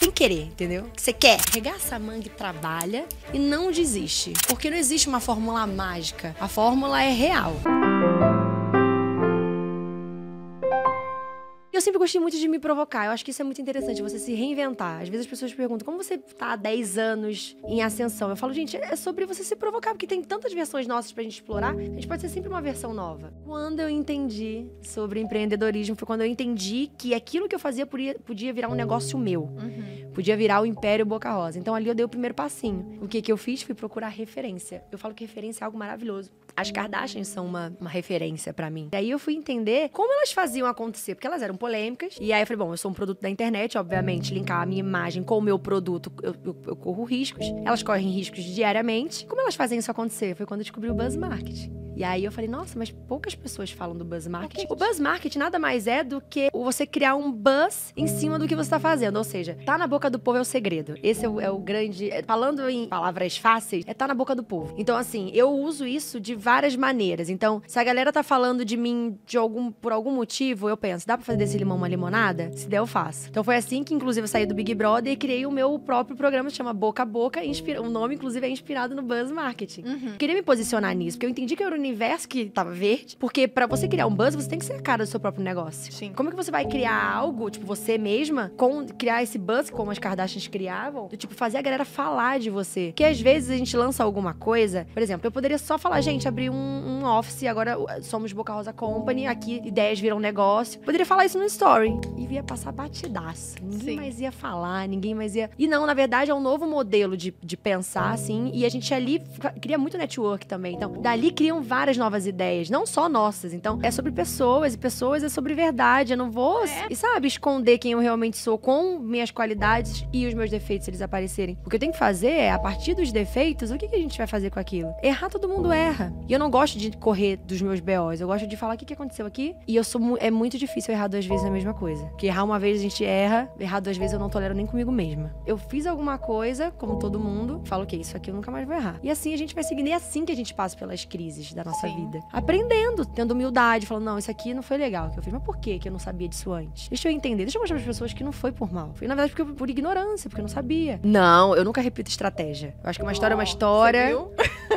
Que querer, entendeu? Você quer. Regaça a manga e trabalha e não desiste. Porque não existe uma fórmula mágica. A fórmula é real. Eu sempre gostei muito de me provocar. Eu acho que isso é muito interessante, você se reinventar. Às vezes as pessoas perguntam como você tá há 10 anos em ascensão. Eu falo, gente, é sobre você se provocar, porque tem tantas versões nossas pra gente explorar, a gente pode ser sempre uma versão nova. Quando eu entendi sobre empreendedorismo, foi quando eu entendi que aquilo que eu fazia podia, podia virar um negócio meu. Uhum. Podia virar o Império Boca Rosa. Então ali eu dei o primeiro passinho. O que, que eu fiz? Fui procurar referência. Eu falo que referência é algo maravilhoso. As Kardashians são uma, uma referência pra mim. E aí eu fui entender como elas faziam acontecer, porque elas eram polêmicas. E aí eu falei, bom, eu sou um produto da internet, obviamente, linkar a minha imagem com o meu produto, eu, eu- eu corro riscos. Elas correm riscos diariamente. Como elas fazem isso acontecer? Foi quando eu descobri o Buzz Marketing. E aí eu falei, nossa, mas poucas pessoas falam do buzz marketing. O buzz marketing nada mais é do que você criar um buzz em cima do que você tá fazendo. Ou seja, tá na boca do povo é o segredo. Esse é o, é o grande. é, Falando em palavras fáceis, é tá na boca do povo. Então, assim, eu uso isso de várias maneiras. Então, se a galera tá falando de mim de algum, por algum motivo, eu penso, dá pra fazer desse limão uma limonada? Se der, eu faço. Então foi assim que, inclusive, eu saí do Big Brother e criei o meu próprio programa, que chama Boca a Boca. Inspira... O nome, inclusive, é inspirado no buzz marketing. Uhum. Queria me posicionar nisso, porque eu entendi que era o universo que tava verde. Porque pra você criar um buzz, você tem que ser a cara do seu próprio negócio. Sim. Como é que você vai criar algo, tipo, você mesma, com criar esse buzz como as Kardashians criavam, do tipo, fazer a galera falar de você? Porque às vezes a gente lança alguma coisa, por exemplo, eu poderia só falar, gente, abri um, um office, agora uh, somos Boca Rosa Company, aqui ideias viram negócio. Poderia falar isso no story. E ia passar batidaço. Ninguém Sim. mais ia falar, ninguém mais ia. E não, na verdade, é um novo modelo de, de pensar, assim, e a gente ali cria muito network também. Então, dali criam várias novas ideias, não só nossas. Então, é sobre pessoas, e pessoas é sobre verdade. Eu não vou, e sabe, esconder quem eu realmente sou com minhas qualidades e os meus defeitos, se eles aparecerem. O que eu tenho que fazer é, a partir dos defeitos, o que, que a gente vai fazer com aquilo? Errar, todo mundo erra. E eu não gosto de correr dos meus BOs. Eu gosto de falar o que, que aconteceu aqui. E eu sou mu- é muito difícil errar duas vezes a mesma coisa. Porque errar uma vez a gente erra, errar duas vezes eu não tolero nem comigo mesma. Eu fiz alguma coisa, como todo mundo, falo que isso aqui eu nunca mais vou errar. E assim a gente vai seguindo. E é assim que a gente passa pelas crises da nossa Sim. vida. Aprendendo, tendo humildade, falando, não, isso aqui não foi legal que eu fiz. Mas por que que eu não sabia disso antes? Deixa eu entender, deixa eu mostrar para as pessoas que não foi por mal. Foi, na verdade, porque, por ignorância, porque eu não sabia. Não, eu nunca repito estratégia. Eu acho que uma história é uma história.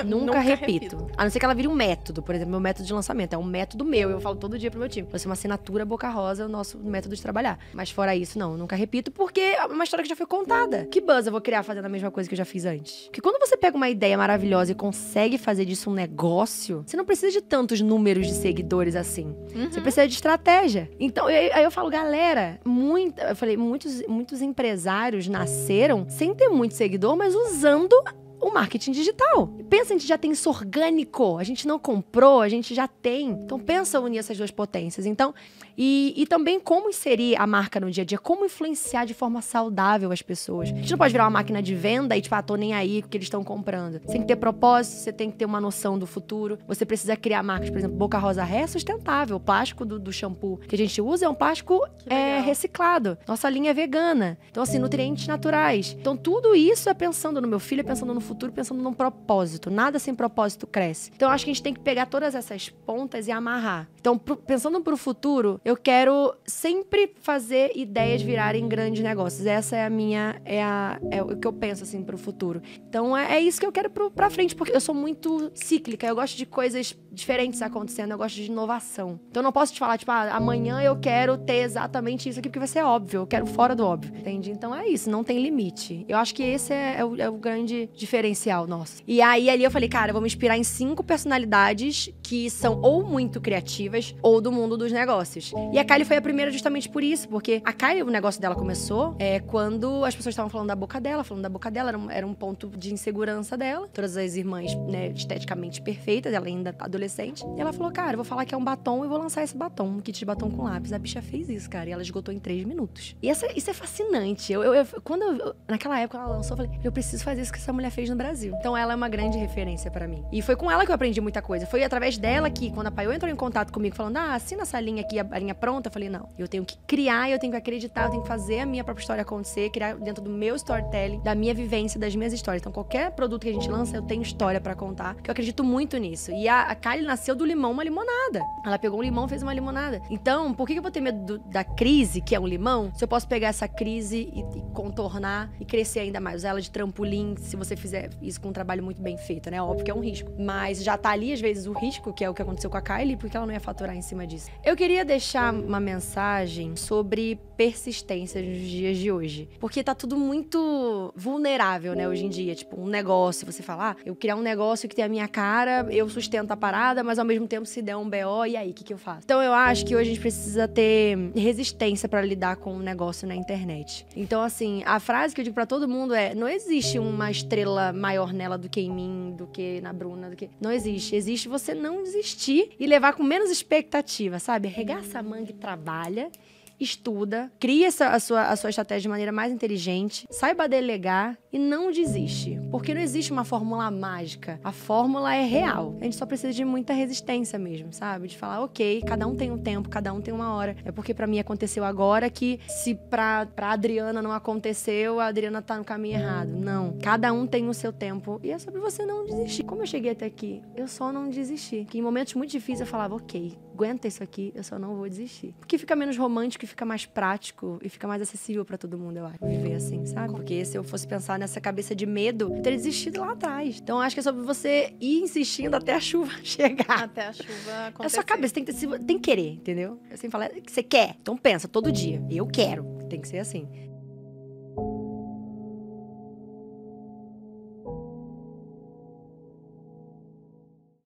Nunca, Nunca repito. repito. A não ser que ela vire um método, por exemplo, meu método de lançamento. É um método meu, eu falo todo dia pro meu time. Vai ser uma assinatura boca rosa, o nosso método de trabalhar. Mas fora isso, não, eu nunca repito, porque é uma história que já foi contada. Que buzz eu vou criar fazendo a mesma coisa que eu já fiz antes? Porque quando você pega uma ideia maravilhosa e consegue fazer disso um negócio, você não precisa de tantos números de seguidores assim. Você precisa de estratégia. Então, aí aí eu falo, galera, muita, eu falei, muitos, muitos empresários nasceram sem ter muito seguidor, mas usando o marketing digital. Pensa, a gente já tem isso orgânico, a gente não comprou, a gente já tem. Então pensa unir essas duas potências. Então, e, e também como inserir a marca no dia a dia, como influenciar de forma saudável as pessoas. A gente não pode virar uma máquina de venda e, tipo, ah, tô nem aí porque eles estão comprando. Você tem que ter propósito, você tem que ter uma noção do futuro. Você precisa criar marcas, por exemplo, Boca Rosa Ré é sustentável. O plástico do, do shampoo que a gente usa é um plástico é, reciclado. Nossa linha é vegana. Então, assim, nutrientes naturais. Então, tudo isso é pensando no meu filho, é pensando no futuro, pensando num propósito. Nada sem propósito cresce. Então, acho que a gente tem que pegar todas essas pontas e amarrar. Então, pro- pensando pro futuro, eu quero sempre fazer ideias virarem grandes negócios. Essa é a minha. É, a, é o que eu penso, assim, pro futuro. Então, é, é isso que eu quero pro, pra frente, porque eu sou muito cíclica. Eu gosto de coisas diferentes acontecendo. Eu gosto de inovação. Então, eu não posso te falar, tipo, ah, amanhã eu quero ter exatamente isso aqui, porque vai ser óbvio. Eu quero fora do óbvio. Entende? Então, é isso. Não tem limite. Eu acho que esse é, é o, é o grande diferencial nosso. E aí, ali eu falei, cara, eu vou me inspirar em cinco personalidades que são ou muito criativas ou do mundo dos negócios. E a Kylie foi a primeira justamente por isso, porque a Kylie, o negócio dela começou é, quando as pessoas estavam falando da boca dela, falando da boca dela, era um, era um ponto de insegurança dela. Todas as irmãs, né, esteticamente perfeitas, ela ainda adolescente. E ela falou, cara, vou falar que é um batom e vou lançar esse batom, um kit de batom com lápis. A bicha fez isso, cara, e ela esgotou em três minutos. E essa- isso é fascinante. Eu, eu- eu- quando eu- naquela época ela lançou, eu falei, eu preciso fazer isso que essa mulher fez no Brasil. Então ela é uma grande referência pra mim. E foi com ela que eu aprendi muita coisa. Foi através dela que, quando a Paiô entrou em contato comigo, falando, ah, assina essa linha aqui, a, linha pronta, eu falei, não, eu tenho que criar, eu tenho que acreditar, eu tenho que fazer a minha própria história acontecer, criar dentro do meu storytelling, da minha vivência, das minhas histórias. Então, qualquer produto que a gente lança, eu tenho história pra contar, que eu acredito muito nisso. E a, a Kylie nasceu do limão uma limonada. Ela pegou um limão fez uma limonada. Então, por que eu vou ter medo do, da crise, que é um limão, se eu posso pegar essa crise e, e, contornar e crescer ainda mais? Usar ela de trampolim, se você fizer isso com um trabalho muito bem feito, né? Óbvio que é um risco. Mas já tá ali, às vezes, o risco, que é o que aconteceu com a Kylie, porque ela não ia faturar em cima disso. Eu queria deixar uma mensagem sobre persistência nos dias de hoje. Porque tá tudo muito vulnerável, né, hoje em dia. Tipo, um negócio, você falar, ah, eu criar um negócio que tem a minha cara, eu sustento a parada, mas ao mesmo tempo se der um BO, e aí, o que, que eu faço? Então eu acho que hoje a gente precisa ter resistência para lidar com o um negócio na internet. Então, assim, a frase que eu digo para todo mundo é: não existe uma estrela maior nela do que em mim, do que na Bruna, do que. Não existe. Existe você não desistir e levar com menos expectativa, sabe? Regaça a manga e trabalha estuda, cria essa, a, sua, a sua estratégia de maneira mais inteligente, saiba delegar e não desiste. Porque não existe uma fórmula mágica. A fórmula é real. A gente só precisa de muita resistência mesmo, sabe? De falar, ok, cada um tem um tempo, cada um tem uma hora. É porque para mim aconteceu agora que se pra, pra Adriana não aconteceu, a Adriana tá no caminho errado. Não. Cada um tem o seu tempo. E é sobre você não desistir. Como eu cheguei até aqui? Eu só não desisti. Que em momentos muito difíceis eu falava, ok, aguenta isso aqui, eu só não vou desistir. Porque fica menos romântico e fica mais prático e fica mais acessível para todo mundo, eu acho. Viver assim, sabe? Porque se eu fosse pensar nessa cabeça de medo, eu teria desistido lá atrás. Então acho que é sobre você ir insistindo até a chuva chegar. Até a chuva acontecer. É sua cabeça, tem que, ter, tem que querer, entendeu? Eu sempre falo que você quer. Então pensa todo dia. Eu quero. Tem que ser assim.